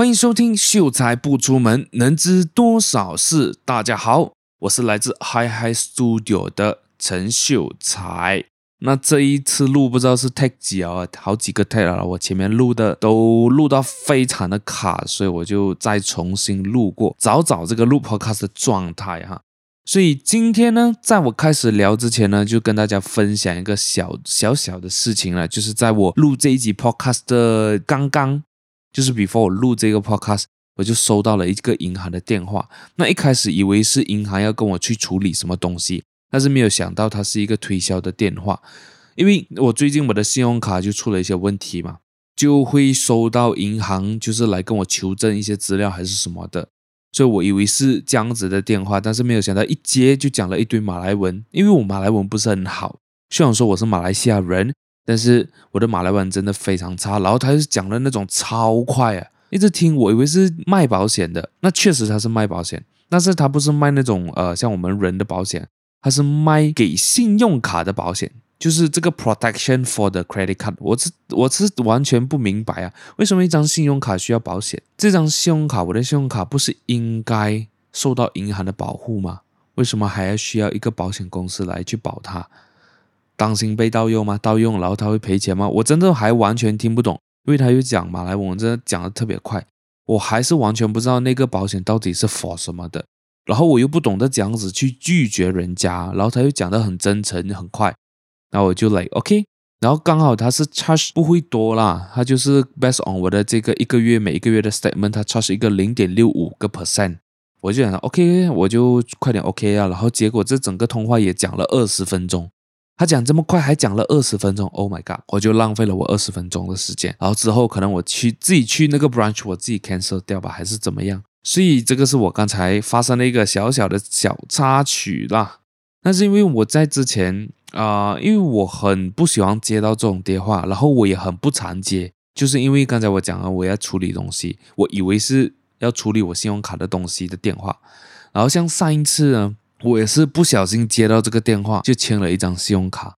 欢迎收听《秀才不出门，能知多少事》。大家好，我是来自 Hi Hi Studio 的陈秀才。那这一次录不知道是 take 几啊，好几个 take 了。我前面录的都录到非常的卡，所以我就再重新录过，找找这个录 podcast 的状态哈。所以今天呢，在我开始聊之前呢，就跟大家分享一个小小小的事情了，就是在我录这一集 podcast 的刚刚。就是 before 我录这个 podcast，我就收到了一个银行的电话。那一开始以为是银行要跟我去处理什么东西，但是没有想到它是一个推销的电话。因为我最近我的信用卡就出了一些问题嘛，就会收到银行就是来跟我求证一些资料还是什么的，所以我以为是这样子的电话，但是没有想到一接就讲了一堆马来文，因为我马来文不是很好，虽然说我是马来西亚人。但是我的马来文真的非常差，然后他就讲的那种超快啊，一直听我以为是卖保险的，那确实他是卖保险，但是他不是卖那种呃像我们人的保险，他是卖给信用卡的保险，就是这个 protection for the credit card，我是我是完全不明白啊，为什么一张信用卡需要保险？这张信用卡，我的信用卡不是应该受到银行的保护吗？为什么还要需要一个保险公司来去保它？当心被盗用吗？盗用然后他会赔钱吗？我真的还完全听不懂，因为他又讲马来文，真的讲的特别快，我还是完全不知道那个保险到底是 for 什么的。然后我又不懂得这样子去拒绝人家，然后他又讲的很真诚很快，然后我就来 OK，然后刚好他是 charge 不会多啦，他就是 based on 我的这个一个月每一个月的 statement，他 charge 一个零点六五个 percent，我就想 OK，我就快点 OK 啊，然后结果这整个通话也讲了二十分钟。他讲这么快，还讲了二十分钟，Oh my god！我就浪费了我二十分钟的时间。然后之后可能我去自己去那个 branch，我自己 cancel 掉吧，还是怎么样？所以这个是我刚才发生的一个小小的小插曲啦。那是因为我在之前啊、因为我很不喜欢接到这种电话，然后我也很不常接，就是因为刚才我讲了我要处理东西，我以为是要处理我信用卡的东西的电话。然后像上一次呢。我也是不小心接到这个电话，就签了一张信用卡。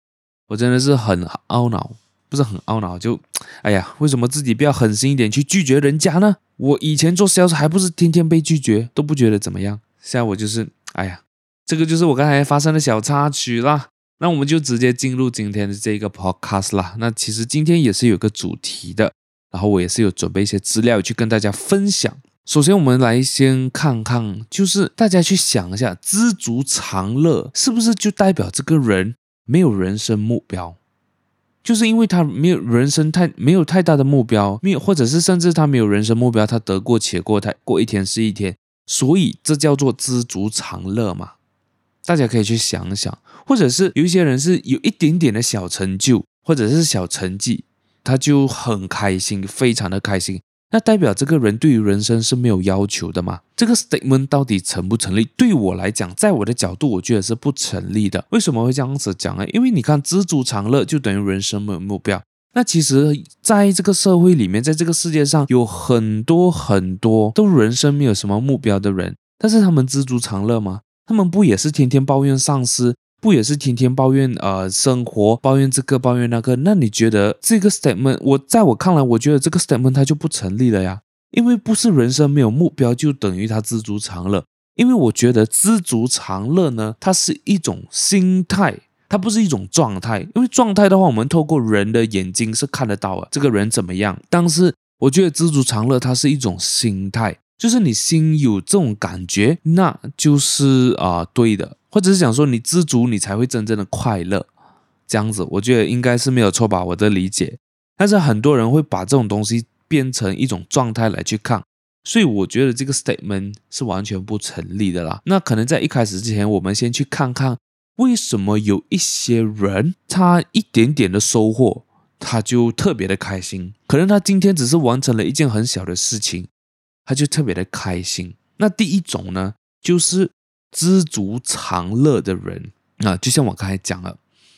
我真的是很懊恼，不是很懊恼，就 哎呀，为什么自己不要狠心一点去拒绝人家呢？我以前做销售还不是天天被拒绝，都不觉得怎么样。现在我就是，哎呀，这个就是我刚才发生的小插曲啦。那我们就直接进入今天的这个 podcast 啦。那其实今天也是有个主题的，然后我也是有准备一些资料去跟大家分享。首先，我们来先看看，就是大家去想一下，知足常乐是不是就代表这个人没有人生目标？就是因为他没有人生太没有太大的目标，没有或者是甚至他没有人生目标，他得过且过，他过一天是一天，所以这叫做知足常乐嘛？大家可以去想想，或者是有一些人是有一点点的小成就，或者是小成绩，他就很开心，非常的开心。那代表这个人对于人生是没有要求的吗？这个 statement 到底成不成立？对我来讲，在我的角度，我觉得是不成立的。为什么会这样子讲呢？因为你看，知足常乐就等于人生没有目标。那其实，在这个社会里面，在这个世界上，有很多很多都人生没有什么目标的人，但是他们知足常乐吗？他们不也是天天抱怨上司？不也是天天抱怨呃生活，抱怨这个抱怨那个？那你觉得这个 statement，我在我看来，我觉得这个 statement 它就不成立了呀。因为不是人生没有目标就等于他知足常乐。因为我觉得知足常乐呢，它是一种心态，它不是一种状态。因为状态的话，我们透过人的眼睛是看得到啊，这个人怎么样。但是我觉得知足常乐，它是一种心态，就是你心有这种感觉，那就是啊、对的。或者是讲说你知足，你才会真正的快乐，这样子，我觉得应该是没有错吧，我的理解。但是很多人会把这种东西变成一种状态来去看，所以我觉得这个 statement 是完全不成立的啦。那可能在一开始之前，我们先去看看为什么有一些人他一点点的收获，他就特别的开心。可能他今天只是完成了一件很小的事情，他就特别的开心。那第一种呢，就是。知足常乐的人啊，就像我刚才讲了，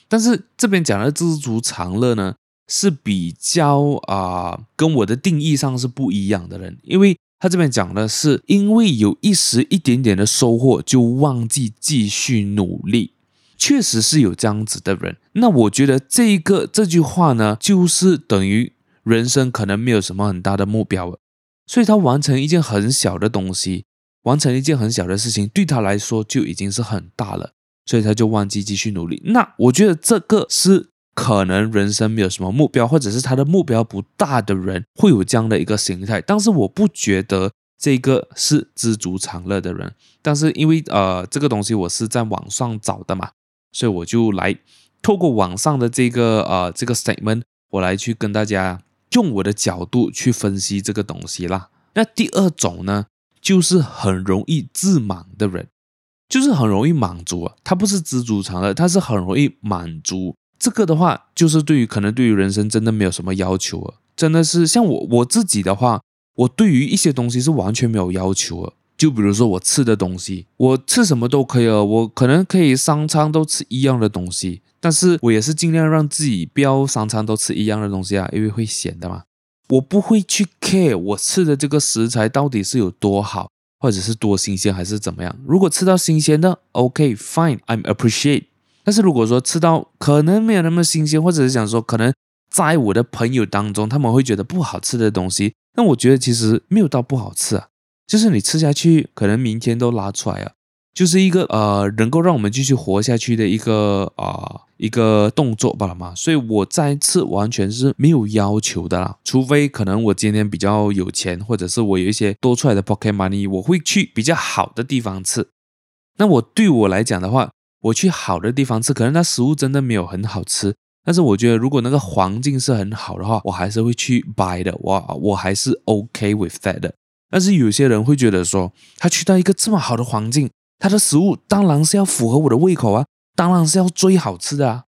但是这边讲的知足常乐呢，是比较啊、跟我的定义上是不一样的人，因为他这边讲的是，因为有一时一点点的收获，就忘记继续努力，确实是有这样子的人。那我觉得这一个这句话呢，就是等于人生可能没有什么很大的目标了。所以他完成一件很小的东西，完成一件很小的事情，对他来说就已经是很大了，所以他就忘记继续努力。那我觉得这个是可能人生没有什么目标，或者是他的目标不大的人会有这样的一个心态。但是我不觉得这个是知足常乐的人。但是因为呃这个东西我是在网上找的嘛，所以我就来透过网上的这个呃这个 statement，我来去跟大家。用我的角度去分析这个东西啦。那第二种呢，就是很容易自满的人，就是很容易满足啊。他不是知足常乐，他是很容易满足。这个的话，就是对于可能对于人生真的没有什么要求啊。真的是像我我自己的话，我对于一些东西是完全没有要求啊。就比如说我吃的东西，我吃什么都可以啊。我可能可以三餐都吃一样的东西。但是我也是尽量让自己不要三餐都吃一样的东西啊，因为会咸的嘛。我不会去 care 我吃的这个食材到底是有多好，或者是多新鲜还是怎么样。如果吃到新鲜的，OK fine，I'm appreciate。但是如果说吃到可能没有那么新鲜，或者是想说可能在我的朋友当中他们会觉得不好吃的东西，那我觉得其实没有到不好吃啊，就是你吃下去可能明天都拉出来啊。就是一个呃，能够让我们继续活下去的一个啊、一个动作罢了嘛，所以我再次完全是没有要求的啦，除非可能我今天比较有钱，或者是我有一些多出来的 pocket money，我会去比较好的地方吃。那我对我来讲的话，我去好的地方吃，可能那食物真的没有很好吃，但是我觉得如果那个环境是很好的话，我还是会去 buy 的，我我还是 OK with that 的。但是有些人会觉得说，他去到一个这么好的环境。他的食物当然是要符合我的胃口啊，当然是要最好吃的啊，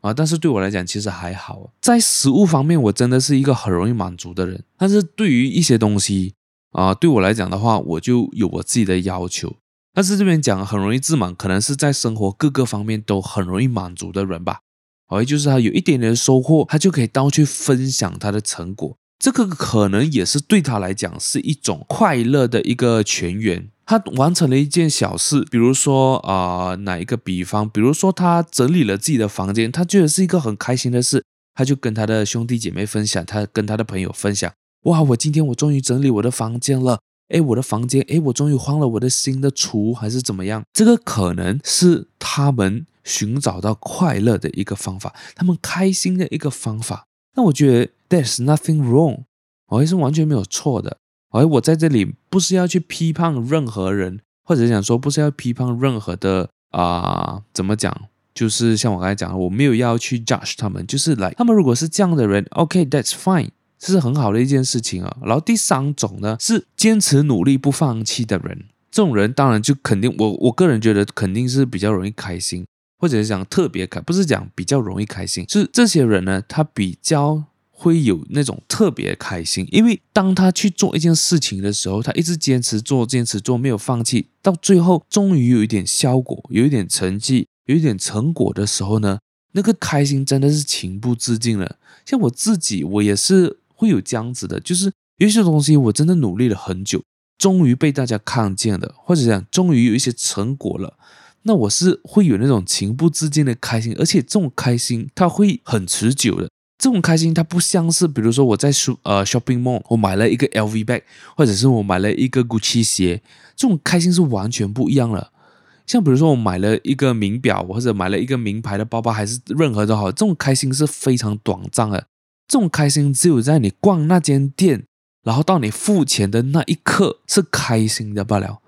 啊！但是对我来讲，其实还好，在食物方面，我真的是一个很容易满足的人。但是对于一些东西啊，对我来讲的话，我就有我自己的要求。但是这边讲很容易自满，可能是在生活各个方面都很容易满足的人吧。好，就是他有一点点收获，他就可以到处分享他的成果，这个可能也是对他来讲是一种快乐的一个泉源。他完成了一件小事，比如说啊、哪一个比方？比如说他整理了自己的房间，他觉得是一个很开心的事，他就跟他的兄弟姐妹分享，他跟他的朋友分享，哇，我今天我终于整理我的房间了，诶，我的房间，诶，我终于换了我的新的厨，还是怎么样？这个可能是他们寻找到快乐的一个方法，他们开心的一个方法。那我觉得 there's nothing wrong，我还是完全没有错的。而我在这里不是要去批判任何人，或者讲说不是要批判任何的啊、怎么讲？就是像我刚才讲的，我没有要去 judge 他们，就是来他们如果是这样的人，OK，that's fine，这是很好的一件事情啊。然后第三种呢，是坚持努力不放弃的人，这种人当然就肯定我我个人觉得肯定是比较容易开心，或者是讲特别开，不是讲比较容易开心，是这些人呢，他比较。会有那种特别开心，因为当他去做一件事情的时候，他一直坚持做，坚持做，没有放弃，到最后终于有一点效果，有一点成绩，有一点成果的时候呢，那个开心真的是情不自禁了。像我自己，我也是会有这样子的，就是有些东西我真的努力了很久，终于被大家看见了，或者讲终于有一些成果了，那我是会有那种情不自禁的开心，而且这种开心它会很持久的。这种开心，它不像是，比如说我在 sh 呃 shopping mall，我买了一个 LV bag，或者是我买了一个 Gucci 鞋，这种开心是完全不一样了。像比如说我买了一个名表，或者买了一个名牌的包包，还是任何都好，这种开心是非常短暂的。这种开心只有在你逛那间店，然后到你付钱的那一刻是开心的罢了。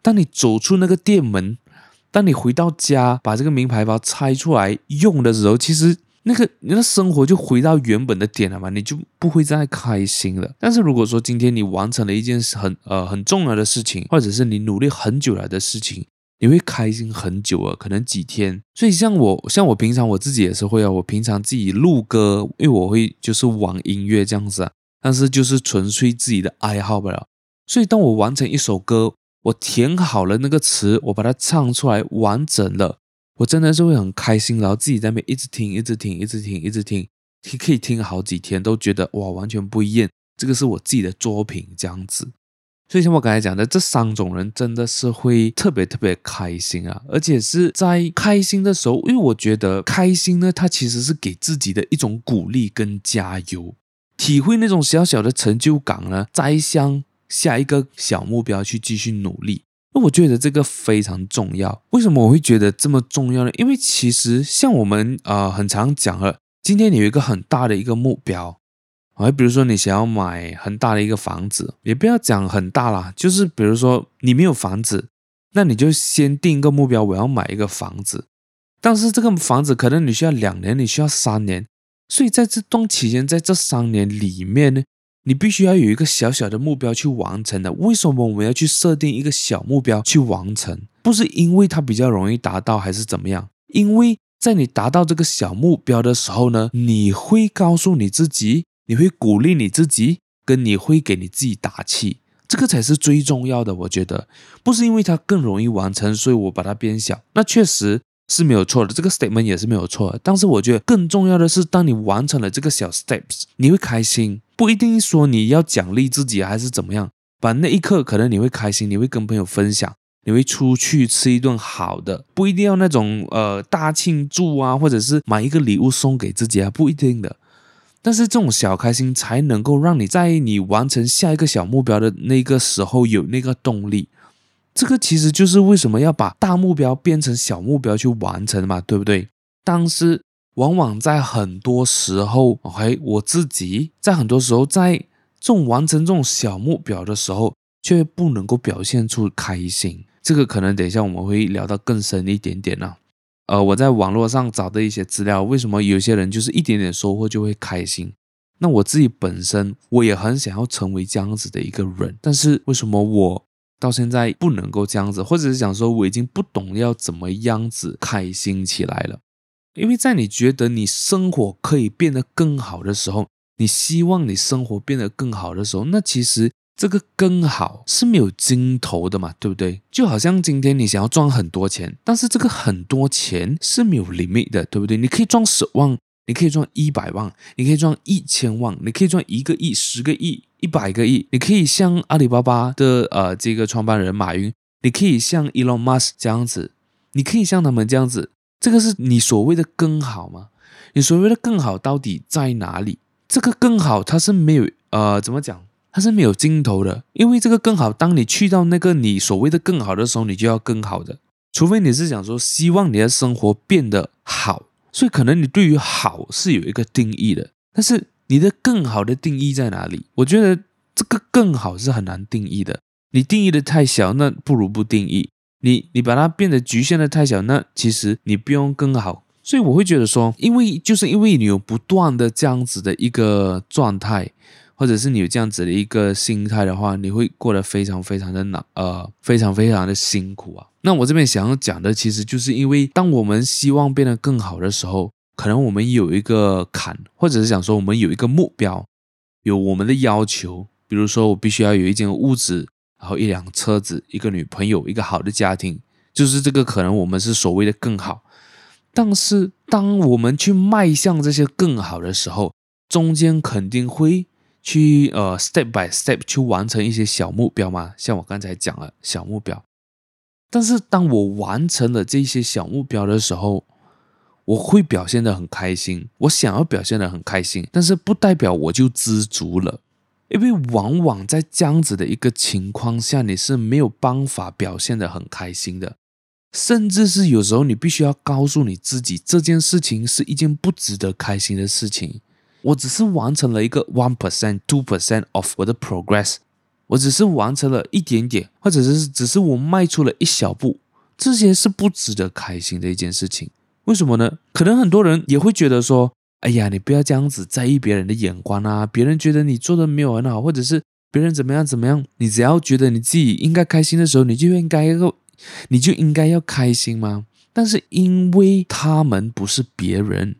当你走出那个店门，当你回到家把这个名牌包拆出来用的时候，其实。那个你的生活就回到原本的点了嘛，你就不会再开心了。但是如果说今天你完成了一件很呃很重要的事情，或者是你努力很久来的事情，你会开心很久啊，可能几天。所以像我像我平常我自己也是会啊，我平常自己录歌，因为我会就是玩音乐这样子啊，但是就是纯粹自己的爱好不了。所以当我完成一首歌，我填好了那个词，我把它唱出来完整了。我真的是会很开心，然后自己在那边一直听，一直听，一直听，一直听，可以听好几天，都觉得哇，完全不一样。这个是我自己的作品，这样子。所以像我刚才讲的，这三种人真的是会特别特别开心啊，而且是在开心的时候，因为我觉得开心呢，它其实是给自己的一种鼓励跟加油，体会那种小小的成就感呢，再向下一个小目标去继续努力。我觉得这个非常重要。为什么我会觉得这么重要呢？因为其实像我们呃很常讲了，今天你有一个很大的一个目标，啊，比如说你想要买很大的一个房子，也不要讲很大啦，就是比如说你没有房子，那你就先定一个目标，我要买一个房子。但是这个房子可能你需要两年，你需要三年，所以在这段期间，在这三年里面呢，你必须要有一个小小的目标去完成的。为什么我们要去设定一个小目标去完成？不是因为它比较容易达到，还是怎么样？因为在你达到这个小目标的时候呢，你会告诉你自己，你会鼓励你自己，跟你会给你自己打气，这个才是最重要的。我觉得不是因为它更容易完成，所以我把它变小。那确实。是没有错的，这个 statement 也是没有错的。但是我觉得更重要的是，当你完成了这个小 steps，你会开心。不一定说你要奖励自己还是怎么样，把那一刻可能你会开心，你会跟朋友分享，你会出去吃一顿好的，不一定要那种呃大庆祝啊，或者是买一个礼物送给自己啊，不一定的。但是这种小开心才能够让你在你完成下一个小目标的那个时候有那个动力。这个其实就是为什么要把大目标变成小目标去完成嘛，对不对？但是往往在很多时候，OK，我自己在很多时候在这种完成这种小目标的时候，却不能够表现出开心。这个可能等一下我们会聊到更深一点点呢、呃，我在网络上找的一些资料，为什么有些人就是一点点收获就会开心？那我自己本身我也很想要成为这样子的一个人，但是为什么我？到现在不能够这样子，或者是讲说我已经不懂要怎么样子开心起来了。因为在你觉得你生活可以变得更好的时候，你希望你生活变得更好的时候，那其实这个更好是没有尽头的嘛，对不对？就好像今天你想要赚很多钱，但是这个很多钱是没有 limit 的，对不对？你可以赚十万。你可以赚一百万，你可以赚一千万，你可以赚一个亿、十个亿、一百个亿。你可以像阿里巴巴的呃这个创办人马云，你可以像 Elon Musk 这样子，你可以像他们这样子。这个是你所谓的更好吗？你所谓的更好到底在哪里？这个更好它是没有呃怎么讲？它是没有尽头的，因为这个更好，当你去到那个你所谓的更好的时候，你就要更好的，除非你是想说希望你的生活变得好。所以可能你对于好是有一个定义的，但是你的更好的定义在哪里？我觉得这个更好是很难定义的。你定义的太小，那不如不定义。你你把它变得局限的太小，那其实你不用更好。所以我会觉得说，因为就是因为你有不断的这样子的一个状态。或者是你有这样子的一个心态的话，你会过得非常非常的难，呃，非常非常的辛苦啊。那我这边想要讲的，其实就是因为当我们希望变得更好的时候，可能我们有一个坎，或者是想说我们有一个目标，有我们的要求，比如说我必须要有一间屋子，然后一辆车子，一个女朋友，一个好的家庭，就是这个可能我们是所谓的更好。但是当我们去迈向这些更好的时候，中间肯定会。去呃，step by step 去完成一些小目标嘛，像我刚才讲了小目标。但是当我完成了这些小目标的时候，我会表现得很开心。我想要表现得很开心，但是不代表我就知足了，因为往往在这样子的一个情况下，你是没有办法表现得很开心的，甚至是有时候你必须要告诉你自己，这件事情是一件不值得开心的事情。我只是完成了一个 one percent、two percent of 我的 progress，我只是完成了一点点，或者是只是我迈出了一小步，这些是不值得开心的一件事情。为什么呢？可能很多人也会觉得说，哎呀，你不要这样子在意别人的眼光啊，别人觉得你做的没有很好，或者是别人怎么样怎么样，你只要觉得你自己应该开心的时候，你就应该要，你就应该要开心吗？但是因为他们不是别人，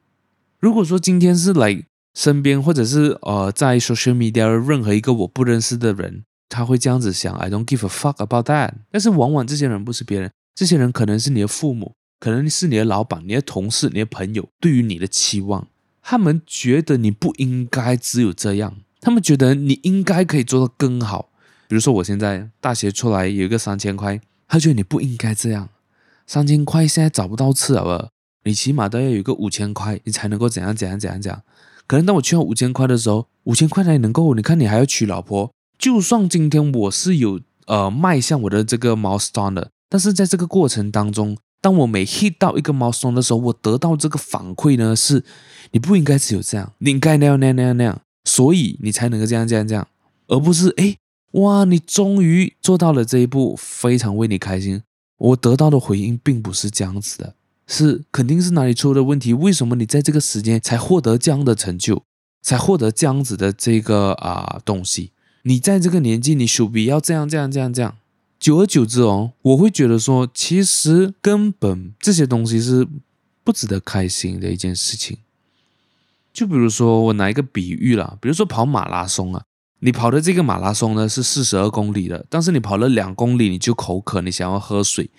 如果说今天是来。身边或者是呃，在 social media 任何一个我不认识的人，他会这样子想：I don't give a fuck about that。但是往往这些人不是别人，这些人可能是你的父母，可能是你的老板、你的同事、你的朋友，对于你的期望，他们觉得你不应该只有这样，他们觉得你应该可以做到更好。比如说我现在大学出来有一个三千块，他觉得你不应该这样，三千块现在找不到吃了，你起码都要有一个五千块，你才能够怎样怎样怎样怎样。可能当我缺五千块的时候，五千块哪里能够？你看你还要娶老婆，就算今天我是有呃迈向我的这个 milestone 的，但是在这个过程当中，当我每 hit 到一个 milestone 的时候，我得到这个反馈呢是，你不应该只有这样，你应该那样那样那样那样，所以你才能够这样这样这样，而不是诶，哇，你终于做到了这一步，非常为你开心。我得到的回应并不是这样子的，是肯定是哪里出了问题？为什么你在这个时间才获得这样的成就，才获得这样子的这个啊东西？你在这个年纪，你势必要这样这样这样这样。久而久之哦，我会觉得说，其实根本这些东西是不值得开心的一件事情。就比如说，我拿一个比喻啦，比如说跑马拉松啊。你跑的这个马拉松呢是四十二公里的，但是你跑了两公里你就口渴，你想要喝水，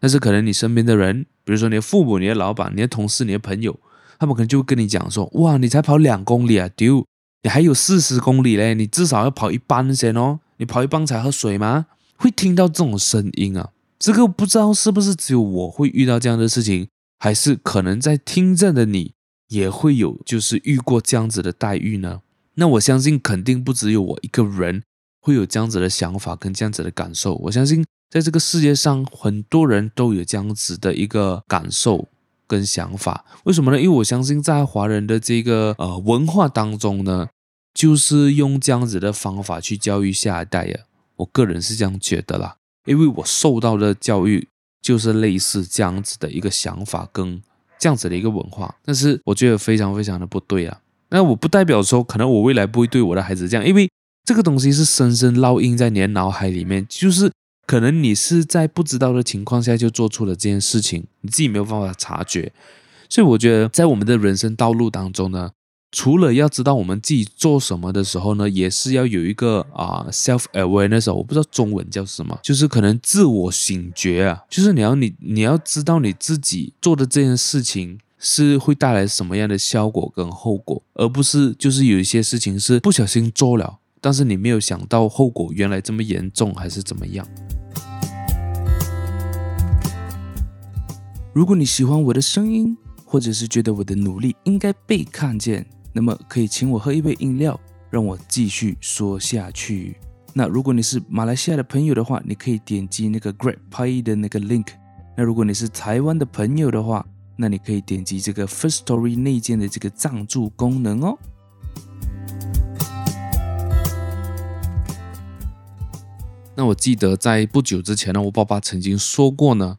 但是可能你身边的人，比如说你的父母、你的老板、你的同事、你的朋友，他们可能就会跟你讲说：哇，你才跑两公里啊，丢，你还有四十公里嘞，你至少要跑一半先哦，你跑一半才喝水吗？会听到这种声音啊，这个不知道是不是只有我会遇到这样的事情，还是可能在听着的你也会有，就是遇过这样子的待遇呢？那我相信肯定不只有我一个人会有这样子的想法跟这样子的感受。我相信在这个世界上很多人都有这样子的一个感受跟想法。为什么呢？因为我相信在华人的这个呃文化当中呢，就是用这样子的方法去教育下一代呀。我个人是这样觉得啦，因为我受到的教育就是类似这样子的一个想法跟这样子的一个文化，但是我觉得非常非常的不对啊。那我不代表说，可能我未来不会对我的孩子这样，因为这个东西是深深烙印在你的脑海里面，就是可能你是在不知道的情况下就做出了这件事情，你自己没有办法察觉。所以我觉得，在我们的人生道路当中呢，除了要知道我们自己做什么的时候呢，也是要有一个啊、self awareness，我不知道中文叫什么，就是可能自我醒觉啊，就是你要你你要知道你自己做的这件事情。是会带来什么样的效果跟后果，而不是就是有一些事情是不小心做了，但是你没有想到后果原来这么严重，还是怎么样？如果你喜欢我的声音，或者是觉得我的努力应该被看见，那么可以请我喝一杯饮料，让我继续说下去。那如果你是马来西亚的朋友的话，你可以点击那个 GrabPay 的那个 link。那如果你是台湾的朋友的话，那你可以点击这个 First Story 内建的这个赞助功能哦。那我记得在不久之前呢，我爸爸曾经说过呢，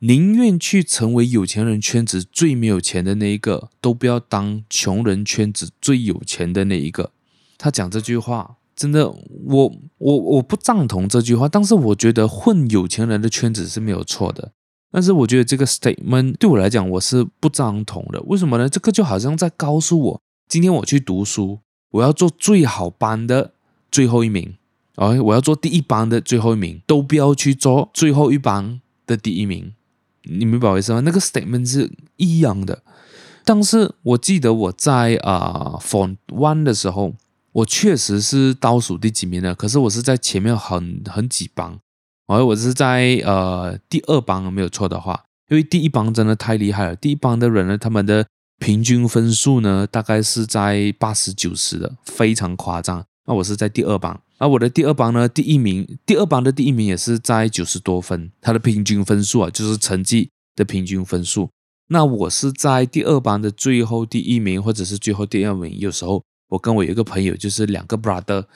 宁愿去成为有钱人圈子最没有钱的那一个，都不要当穷人圈子最有钱的那一个。他讲这句话，真的，我我我不赞同这句话，但是我觉得混有钱人的圈子是没有错的。但是我觉得这个 statement 对我来讲我是不赞同的。为什么呢？这个就好像在告诉我，今天我去读书，我要做最好班的最后一名，哎，我要做第一班的最后一名，都不要去做最后一班的第一名。你明白我意思吗？那个 statement 是一样的。但是我记得我在啊、呃、Form One 的时候，我确实是倒数第几名的，可是我是在前面很很几班。而我是在呃第二帮没有错的话，因为第一帮真的太厉害了。第一帮的人呢，他们的平均分数呢，大概是在八十九十的，非常夸张。那我是在第二班，而我的第二班呢，第一名，第二班的第一名也是在九十多分，他的平均分数啊，就是成绩的平均分数。那我是在第二班的最后第一名，或者是最后第二名。有时候我跟我有一个朋友，就是两个 brother。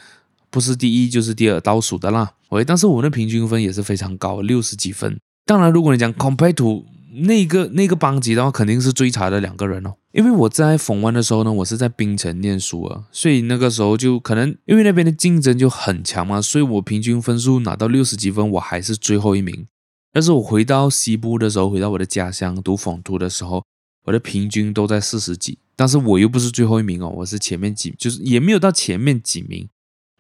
不是第一就是第二，倒数的啦。喂，但是我的平均分也是非常高，六十几分。当然，如果你讲 compare to 那个那个班级的话，肯定是最差的两个人哦。因为我在逢湾的时候呢，我是在槟城念书啊，所以那个时候就可能因为那边的竞争就很强嘛，所以我平均分数拿到六十几分，我还是最后一名。但是我回到西部的时候，回到我的家乡读逢都的时候，我的平均都在四十几，但是我又不是最后一名哦，我是前面几，就是也没有到前面几名。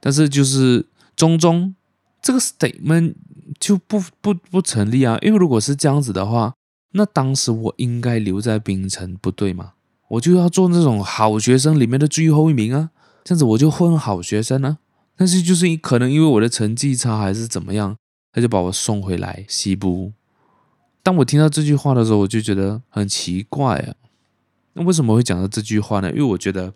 但是就是中中这个 statement 就不不不成立啊，因为如果是这样子的话，那当时我应该留在槟城，不对吗？我就要做那种好学生里面的最后一名啊，这样子我就混好学生啊。但是就是可能因为我的成绩差还是怎么样，他就把我送回来西部。当我听到这句话的时候，我就觉得很奇怪啊。那为什么会讲到这句话呢？因为我觉得。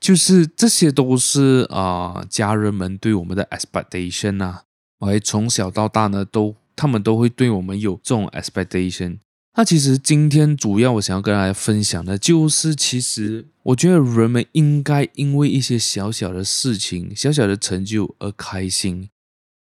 就是这些都是啊、家人们对我们的 expectation 啊，我还，从小到大呢，都他们都会对我们有这种 expectation。那其实今天主要我想要跟大家分享的，就是其实我觉得人们应该因为一些小小的事情、小小的成就而开心，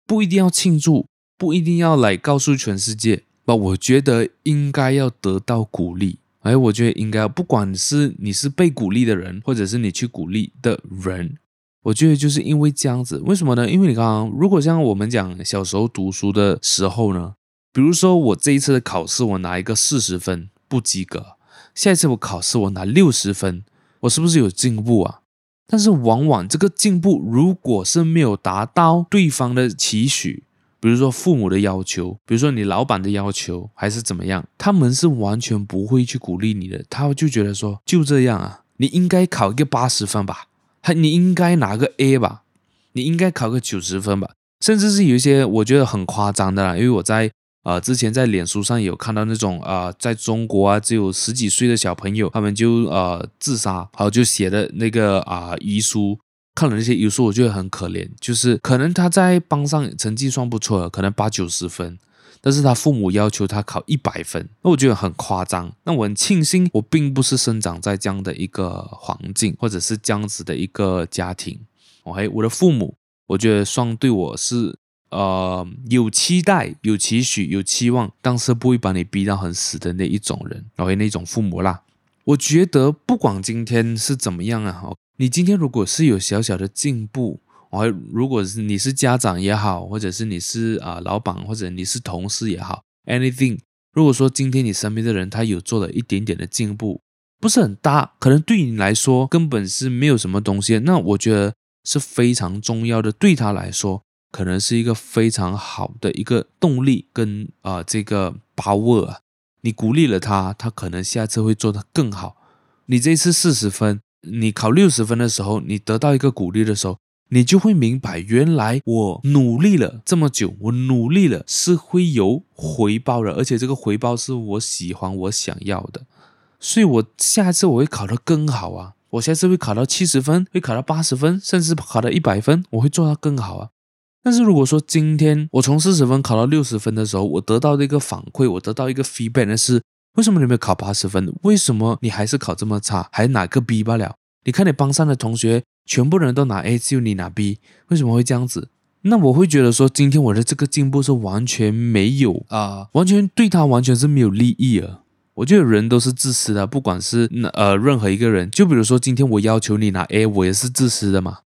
不一定要庆祝，不一定要来告诉全世界。那我觉得应该要得到鼓励。哎，我觉得应该，不管是你是被鼓励的人，或者是你去鼓励的人，我觉得就是因为这样子。为什么呢？因为你刚刚，如果像我们讲小时候读书的时候呢，比如说我这一次的考试我拿一个四十分不及格，下一次我考试我拿六十分，我是不是有进步啊？但是往往这个进步如果是没有达到对方的期许。比如说父母的要求，比如说你老板的要求，还是怎么样，他们是完全不会去鼓励你的，他就觉得说就这样啊，你应该考一个八十分吧，还你应该拿个 A 吧，你应该考个九十分吧，甚至是有一些我觉得很夸张的啦，因为我在啊之前在脸书上有看到那种啊、在中国啊只有十几岁的小朋友，他们就呃自杀，然后就写的那个啊、遗书。看了那些，有时候我觉得很可怜，就是可能他在班上成绩算不错，可能八九十分，但是他父母要求他考一百分，那我觉得很夸张。那我很庆幸，我并不是生长在这样的一个环境，或者是这样子的一个家庭。OK，我的父母，我觉得算对我是呃有期待、有期许、有期望，但是不会把你逼到很死的那一种人。然后那种父母啦，我觉得不管今天是怎么样啊。你今天如果是有小小的进步，我如果是你是家长也好，或者是你是啊、老板，或者你是同事也好，anything，如果说今天你身边的人他有做了一点点的进步，不是很大，可能对你来说根本是没有什么东西，那我觉得是非常重要的，对他来说可能是一个非常好的一个动力跟啊、这个把握啊，你鼓励了他，他可能下次会做得更好。你这次四十分。你考六十分的时候，你得到一个鼓励的时候，你就会明白，原来我努力了这么久，我努力了是会有回报的，而且这个回报是我喜欢、我想要的，所以我下一次我会考得更好啊！我下次会考到七十分，会考到八十分，甚至考到一百分，我会做到更好啊！但是如果说今天我从四十分考到六十分的时候，我得到的一个反馈，我得到一个 feedback 那是。为什么你没有考八十分？为什么你还是考这么差，还拿个 B 罢了？你看你班上的同学，全部人都拿 A，只有你拿 B，为什么会这样子？那我会觉得说，今天我的这个进步是完全没有啊、完全对他完全是没有利益啊。我觉得人都是自私的，不管是呃任何一个人，就比如说今天我要求你拿 A，我也是自私的嘛。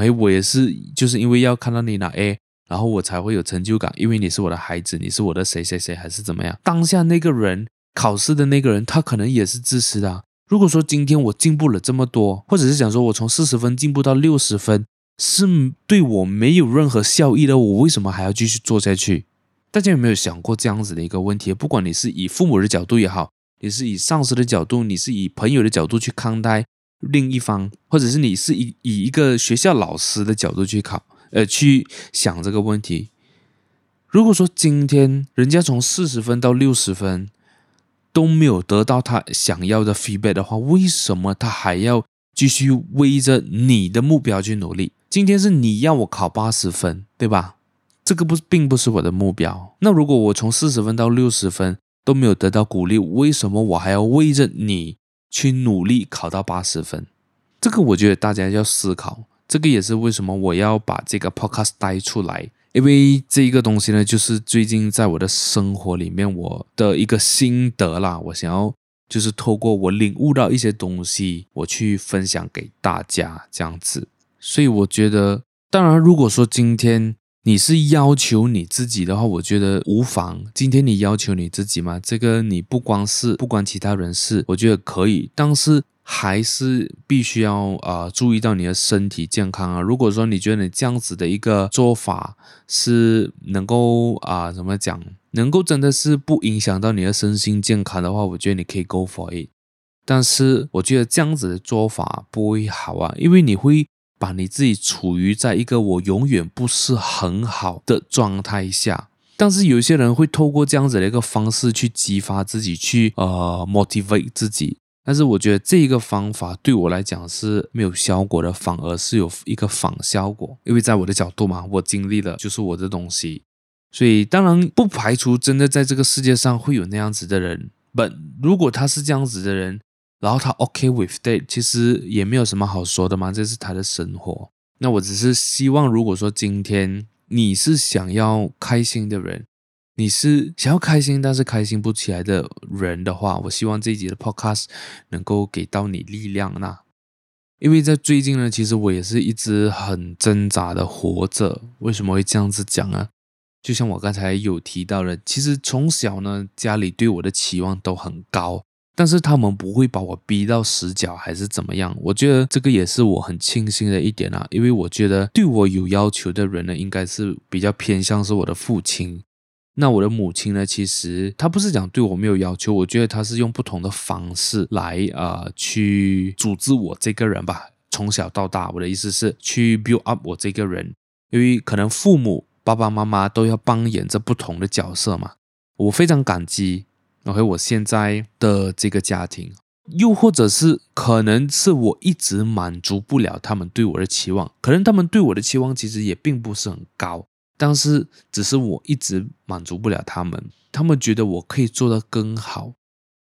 哎，我也是，就是因为要看到你拿 A，然后我才会有成就感，因为你是我的孩子，你是我的谁谁谁，还是怎么样？当下那个人。考试的那个人，他可能也是自私的。如果说今天我进步了这么多，或者是讲说我从四十分进步到六十分，是对我没有任何效益的，我为什么还要继续做下去？大家有没有想过这样子的一个问题？不管你是以父母的角度也好，你是以上司的角度，你是以朋友的角度去看待另一方，或者是你是以以一个学校老师的角度去考，呃，去想这个问题。如果说今天人家从四十分到六十分，都没有得到他想要的 feedback 的话，为什么他还要继续为着你的目标去努力？今天是你要我考八十分，对吧？这个不并不是我的目标。那如果我从四十分到六十分都没有得到鼓励，为什么我还要为着你去努力考到八十分？这个我觉得大家要思考。这个也是为什么我要把这个 podcast 带出来。因为这一个东西呢，就是最近在我的生活里面我的一个心得啦，我想要就是透过我领悟到一些东西，我去分享给大家这样子。所以我觉得，当然如果说今天你是要求你自己的话，我觉得无妨。今天你要求你自己嘛，这个你不光是不关其他人事，我觉得可以，但是。还是必须要啊、注意到你的身体健康啊！如果说你觉得你这样子的一个做法是能够啊、怎么讲，能够真的是不影响到你的身心健康的话，我觉得你可以 go for it。但是我觉得这样子的做法不会好啊，因为你会把你自己处于在一个我永远不是很好的状态下。但是有些人会透过这样子的一个方式去激发自己，去呃 motivate 自己。但是我觉得这一个方法对我来讲是没有效果的，反而是有一个反效果。因为在我的角度嘛，我经历了就是我的东西，所以当然不排除真的在这个世界上会有那样子的人。本如果他是这样子的人，然后他 OK with that，其实也没有什么好说的嘛，这是他的生活。那我只是希望，如果说今天你是想要开心的人。你是想要开心，但是开心不起来的人的话，我希望这一集的 podcast 能够给到你力量。那因为在最近呢，其实我也是一直很挣扎的活着。为什么会这样子讲呢？就像我刚才有提到的，其实从小呢，家里对我的期望都很高，但是他们不会把我逼到死角还是怎么样。我觉得这个也是我很庆幸的一点啊，因为我觉得对我有要求的人呢，应该是比较偏向是我的父亲。那我的母亲呢？其实她不是讲对我没有要求，我觉得她是用不同的方式来呃去组织我这个人吧。从小到大，我的意思是去 build up 我这个人，因为可能父母爸爸妈妈都要扮演着不同的角色嘛。我非常感激，OK，我现在的这个家庭，又或者是可能是我一直满足不了他们对我的期望，可能他们对我的期望其实也并不是很高。但是，只是我一直满足不了他们，他们觉得我可以做得更好。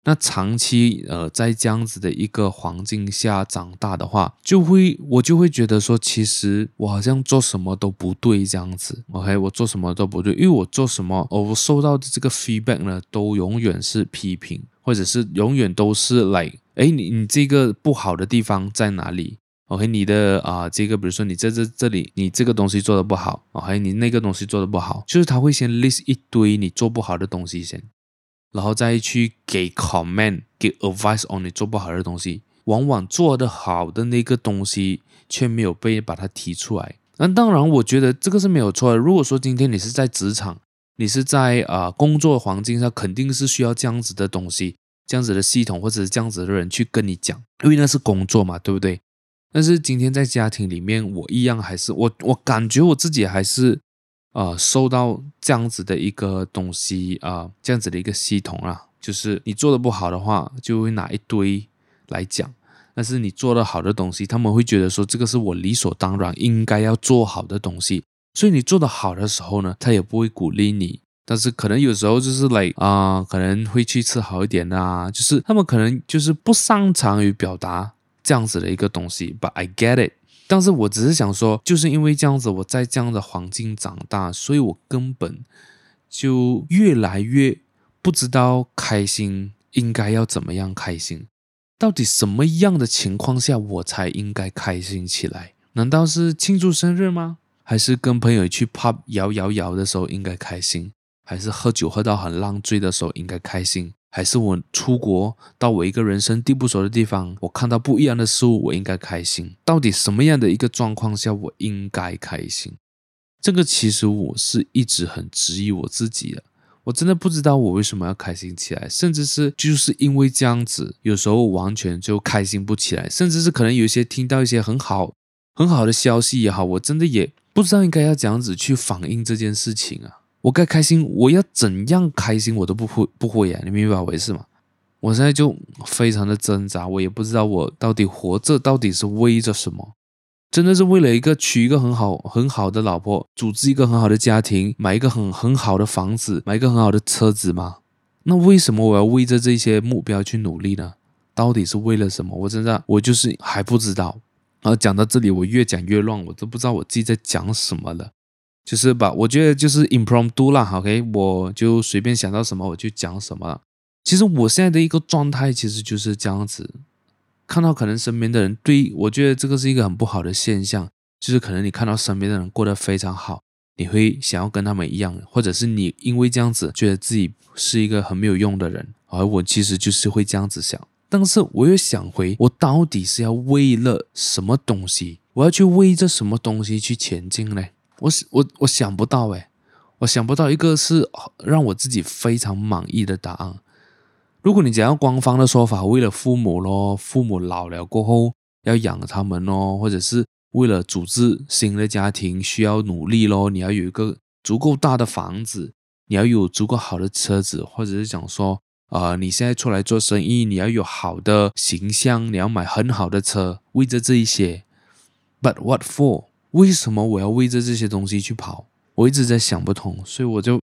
那长期呃，在这样子的一个环境下长大的话，就会我就会觉得说，其实我好像做什么都不对这样子。OK，我做什么都不对，因为我做什么，我收到的这个 feedback 呢，都永远是批评，或者是永远都是来，哎，你你这个不好的地方在哪里？OK，你的啊、呃，这个比如说你在这这里，你这个东西做的不好，哦，还有你那个东西做的不好，就是他会先 list 一堆你做不好的东西先，然后再去给 comment，给 advice on 你做不好的东西。往往做得好的那个东西却没有被把它提出来。那当然，我觉得这个是没有错的。如果说今天你是在职场，你是在啊、工作环境上，肯定是需要这样子的东西，这样子的系统或者是这样子的人去跟你讲，因为那是工作嘛，对不对？但是今天在家庭里面，我一样还是我，我感觉我自己还是，呃，收到这样子的一个东西啊、呃，这样子的一个系统啊，就是你做的不好的话，就会拿一堆来讲；但是你做的好的东西，他们会觉得说这个是我理所当然应该要做好的东西。所以你做的好的时候呢，他也不会鼓励你。但是可能有时候就是来啊、可能会去吃好一点啊，就是他们可能就是不擅长于表达。这样子的一个东西，But I get it。但是我只是想说，就是因为这样子，我在这样的环境长大，所以我根本就越来越不知道开心应该要怎么样开心。到底什么样的情况下我才应该开心起来？难道是庆祝生日吗？还是跟朋友去 pub 摇摇摇的时候应该开心？还是喝酒喝到很烂醉的时候应该开心？还是我出国到我一个人生地不熟的地方，我看到不一样的事物，我应该开心。到底什么样的一个状况下我应该开心？这个其实我是一直很质疑我自己的。我真的不知道我为什么要开心起来，甚至是就是因为这样子，有时候完全就开心不起来，甚至是可能有些听到一些很好很好的消息也好，我真的也不知道应该要怎样子去反应这件事情啊。我该开心，我要怎样开心，我都不会不会呀，你明白我意思吗？我现在就非常的挣扎，我也不知道我到底活着到底是为着什么？真的是为了一个娶一个很好很好的老婆，组织一个很好的家庭，买一个很很好的房子，买一个很好的车子吗？那为什么我要为着这些目标去努力呢？到底是为了什么？我真的我就是还不知道。然后讲到这里，我越讲越乱，我都不知道我自己在讲什么了。就是吧，我觉得就是 impromptu 啦，OK，我就随便想到什么我就讲什么了。其实我现在的一个状态其实就是这样子，看到可能身边的人对我觉得这个是一个很不好的现象，就是可能你看到身边的人过得非常好，你会想要跟他们一样，或者是你因为这样子觉得自己是一个很没有用的人，而我其实就是会这样子想，但是我又想回，我到底是要为了什么东西？我要去为着什么东西去前进呢？我我我想不到诶，我想不到一个是让我自己非常满意的答案。如果你讲官方的说法，为了父母咯，父母老了过后要养他们咯，或者是为了组织新的家庭需要努力咯，你要有一个足够大的房子，你要有足够好的车子，或者是讲说呃，你现在出来做生意，你要有好的形象，你要买很好的车，为着这一些。But what for？为什么我要为着这些东西去跑？我一直在想不通，所以我就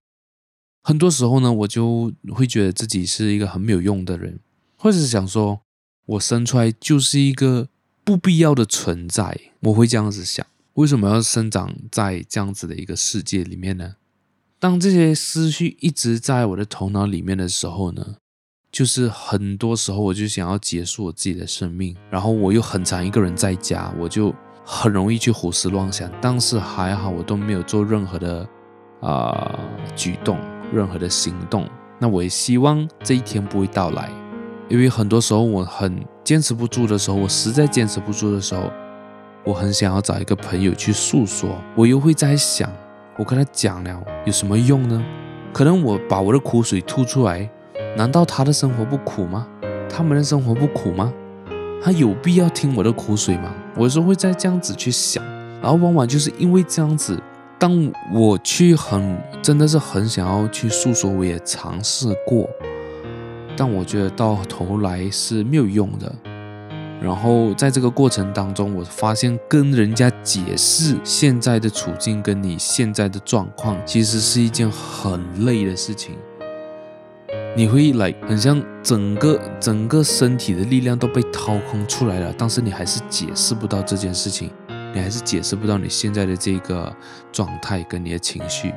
很多时候呢，我就会觉得自己是一个很没有用的人，或者是想说，我生出来就是一个不必要的存在。我会这样子想，为什么要生长在这样子的一个世界里面呢？当这些思绪一直在我的头脑里面的时候呢，就是很多时候我就想要结束我自己的生命，然后我又很长一个人在家，我就很容易去胡思乱想。但是还好，我都没有做任何的啊、举动，任何的行动。那我也希望这一天不会到来，因为很多时候我很坚持不住的时候，我实在坚持不住的时候，我很想要找一个朋友去诉说，我又会在想。我跟他讲了，有什么用呢？可能我把我的苦水吐出来，难道他的生活不苦吗？他们的生活不苦吗？他有必要听我的苦水吗？我有时候会在这样子去想，然后往往就是因为这样子，当我去很真的是很想要去诉说，我也尝试过，但我觉得到头来是没有用的。然后在这个过程当中，我发现跟人家解释现在的处境跟你现在的状况，其实是一件很累的事情。你会来很像整个整个身体的力量都被掏空出来了，但是你还是解释不到这件事情，你还是解释不到你现在的这个状态跟你的情绪。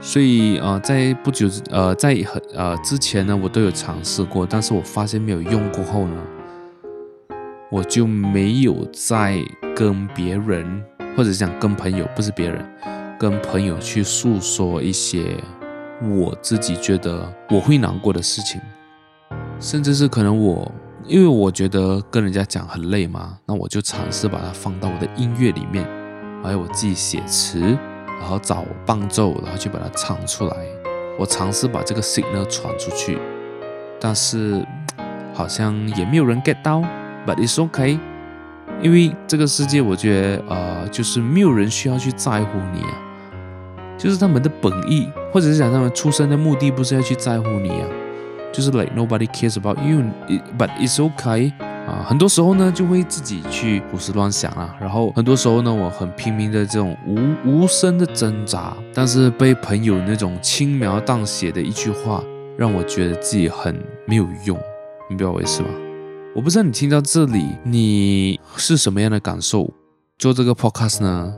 所以啊、在不久呃在很呃之前呢，我都有尝试过，但是我发现没有用过后呢。我就没有再跟别人，或者讲跟朋友，不是别人，跟朋友去诉说一些我自己觉得我会难过的事情，甚至是可能我，因为我觉得跟人家讲很累嘛，那我就尝试把它放到我的音乐里面，还有我自己写词，然后找伴奏，然后去把它唱出来。我尝试把这个 signal 传出去，但是好像也没有人 get 到。But it's okay，因为这个世界，我觉得呃，就是没有人需要去在乎你啊，就是他们的本意，或者是讲他们出生的目的，不是要去在乎你啊，就是 like nobody cares about you，but it's okay 啊，很多时候呢，就会自己去胡思乱想啊，然后很多时候呢，我很拼命的这种无无声的挣扎，但是被朋友那种轻描淡写的一句话，让我觉得自己很没有用，你明白我意思吗？我不知道你听到这里，你是什么样的感受？做这个 podcast 呢，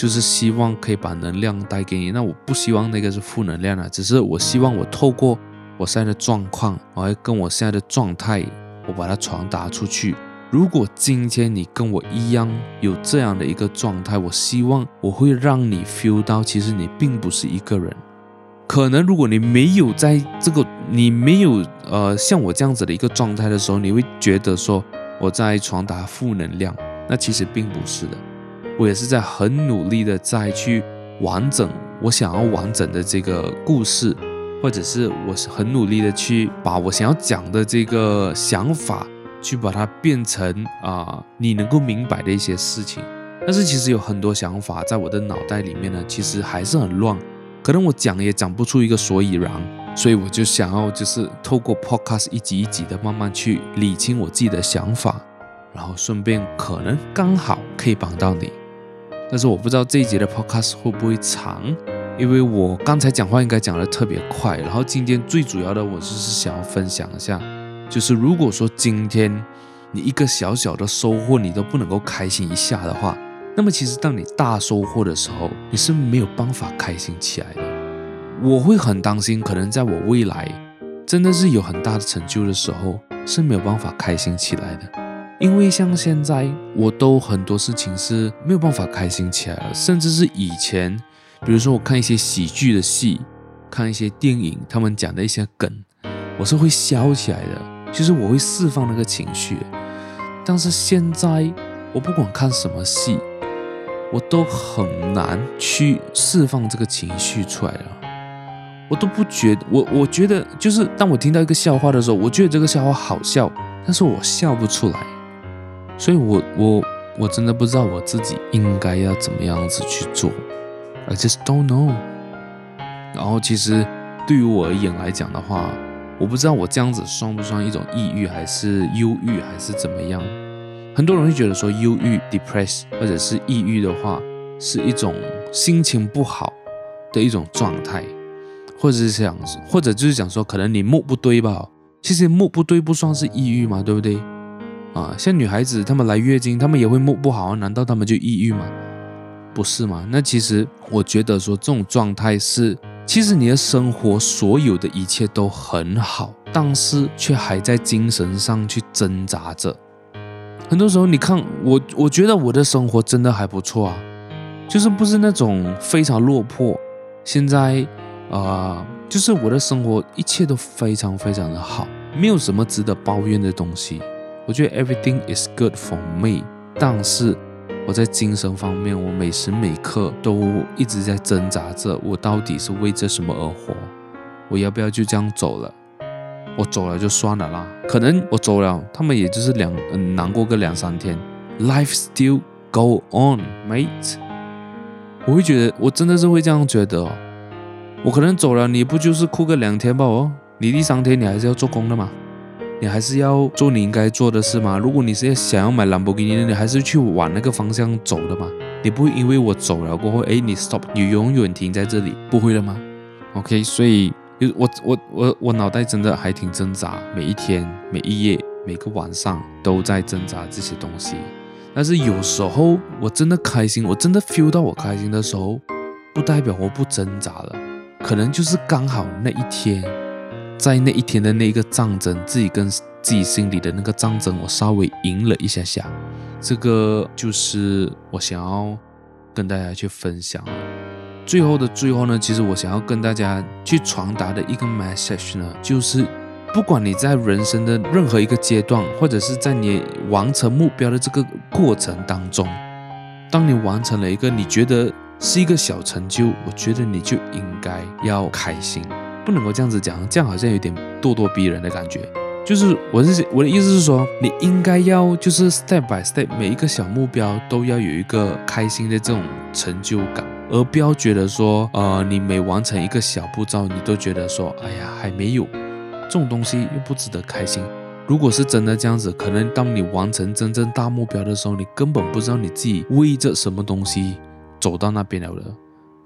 就是希望可以把能量带给你。那我不希望那个是负能量啊，只是我希望我透过我现在的状况，我还跟我现在的状态，我把它传达出去。如果今天你跟我一样有这样的一个状态，我希望我会让你 feel 到，其实你并不是一个人。可能如果你没有在这个，你没有呃像我这样子的一个状态的时候，你会觉得说我在传达负能量，那其实并不是的。我也是在很努力的在去完整我想要完整的这个故事，或者是我是很努力的去把我想要讲的这个想法，去把它变成啊、你能够明白的一些事情。但是其实有很多想法在我的脑袋里面呢，其实还是很乱。可能我讲也讲不出一个所以然，所以我就想要就是透过 podcast 一集一集的慢慢去理清我自己的想法，然后顺便可能刚好可以帮到你。但是我不知道这一集的 podcast 会不会长，因为我刚才讲话应该讲的特别快。然后今天最主要的我就是想要分享一下，就是如果说今天你一个小小的收获你都不能够开心一下的话。那么其实，当你大收获的时候，你是没有办法开心起来的。我会很担心，可能在我未来真的是有很大的成就的时候，是没有办法开心起来的。因为像现在，我都很多事情是没有办法开心起来了，甚至是以前，比如说我看一些喜剧的戏，看一些电影，他们讲的一些梗，我是会笑起来的，就是我会释放那个情绪。但是现在，我不管看什么戏。我都很难去释放这个情绪出来了，我都不觉得，我我觉得就是当我听到一个笑话的时候，我觉得这个笑话好笑，但是我笑不出来，所以我我我真的不知道我自己应该要怎么样子去做，I just don't know。然后其实对于我而言来讲的话，我不知道我这样子算不算一种抑郁，还是忧郁，还是怎么样？很多人会觉得说，忧郁 （depress） 或者是抑郁的话，是一种心情不好的一种状态，或者是想，或者就是讲说，可能你目不对吧？其实目不对不算是抑郁嘛，对不对？啊，像女孩子她们来月经，她们也会木不好啊，难道她们就抑郁吗？不是吗？那其实我觉得说，这种状态是，其实你的生活所有的一切都很好，但是却还在精神上去挣扎着。很多时候，你看我，我觉得我的生活真的还不错啊，就是不是那种非常落魄。现在啊、就是我的生活一切都非常非常的好，没有什么值得抱怨的东西。我觉得 everything is good for me，但是我在精神方面，我每时每刻都一直在挣扎着，我到底是为着什么而活？我要不要就这样走了？我走了就算了啦，可能我走了，他们也就是两难过个两三天。Life still go on, mate。我会觉得，我真的是会这样觉得哦。我可能走了，你不就是哭个两天吧？哦，你第三天你还是要做工的嘛，你还是要做你应该做的事吗。如果你是要想要买兰博基尼，你还是去往那个方向走的嘛。你不会因为我走了过后，哎，你 stop，你永远停在这里，不会的吗？OK，所以。我我我我脑袋真的还挺挣扎，每一天每一夜每个晚上都在挣扎这些东西。但是有时候我真的开心，我真的 feel 到我开心的时候，不代表我不挣扎了，可能就是刚好那一天，在那一天的那一个战争，自己跟自己心里的那个战争，我稍微赢了一下下。这个就是我想要跟大家去分享的。最后的最后呢，其实我想要跟大家去传达的一个 message 呢，就是不管你在人生的任何一个阶段，或者是在你完成目标的这个过程当中，当你完成了一个你觉得是一个小成就，我觉得你就应该要开心，不能够这样子讲，这样好像有点咄咄逼人的感觉。就是我是我的意思是说，你应该要就是 step by step，每一个小目标都要有一个开心的这种成就感。而不要觉得说，呃，你每完成一个小步骤，你都觉得说，哎呀，还没有，这种东西又不值得开心。如果是真的这样子，可能当你完成真正大目标的时候，你根本不知道你自己为着什么东西走到那边了的。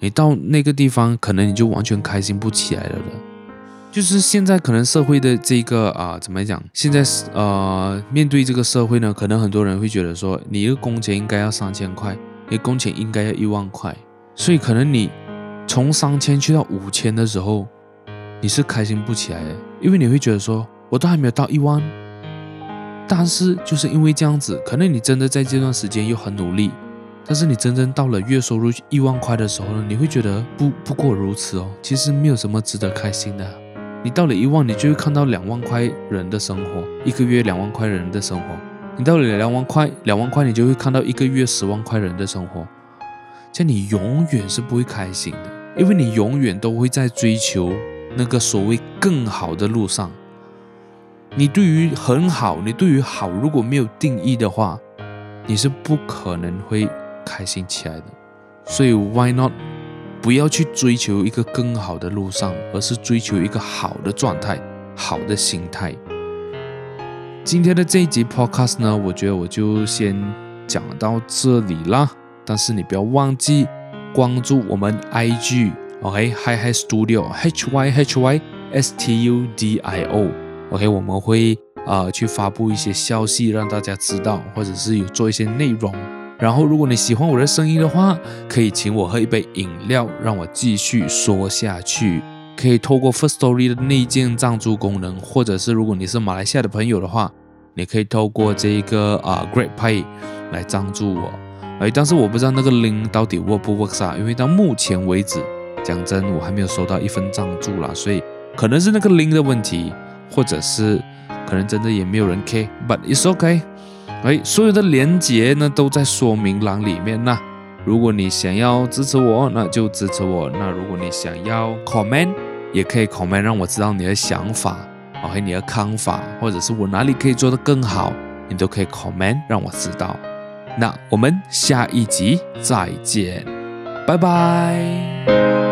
你到那个地方，可能你就完全开心不起来了的。就是现在可能社会的这个啊、怎么讲？现在是呃，面对这个社会呢，可能很多人会觉得说，你一个工钱应该要三千块，你工钱应该要一万块。所以可能你从三千去到五千的时候，你是开心不起来的，因为你会觉得说，我都还没有到一万，但是就是因为这样子，可能你真的在这段时间又很努力，但是你真正到了月收入一万块的时候呢，你会觉得不不过如此哦，其实没有什么值得开心的。你到了一万，你就会看到两万块人的生活，一个月两万块人的生活；你到了两万块，两万块你就会看到一个月十万块人的生活。这样你永远是不会开心的，因为你永远都会在追求那个所谓更好的路上。你对于很好，你对于好如果没有定义的话，你是不可能会开心起来的。所以 why not 不要去追求一个更好的路上，而是追求一个好的状态、好的心态。今天的这一集 podcast 呢，我觉得我就先讲到这里啦。但是你不要忘记关注我们 IG，OK，Hi Hi Studio，H Y H Y S T U D I O，OK，我们会呃去发布一些消息让大家知道，或者是有做一些内容。然后如果你喜欢我的声音的话，可以请我喝一杯饮料，让我继续说下去。可以透过 First Story 的内建赞助功能，或者是如果你是马来西亚的朋友的话，你可以透过这一个啊、Great Pay 来赞助我。哎，但是我不知道那个 link 到底 work 不 work 啊？因为到目前为止，讲真，我还没有收到一分赞助啦，所以可能是那个 link 的问题，或者是可能真的也没有人 care，but it's okay。哎，所有的连接呢都在说明栏里面。那如果你想要支持我，那就支持我。那如果你想要 comment，也可以 comment，让我知道你的想法，OK，你的看法，或者是我哪里可以做得更好，你都可以 comment，让我知道。那我们下一集再见，拜拜。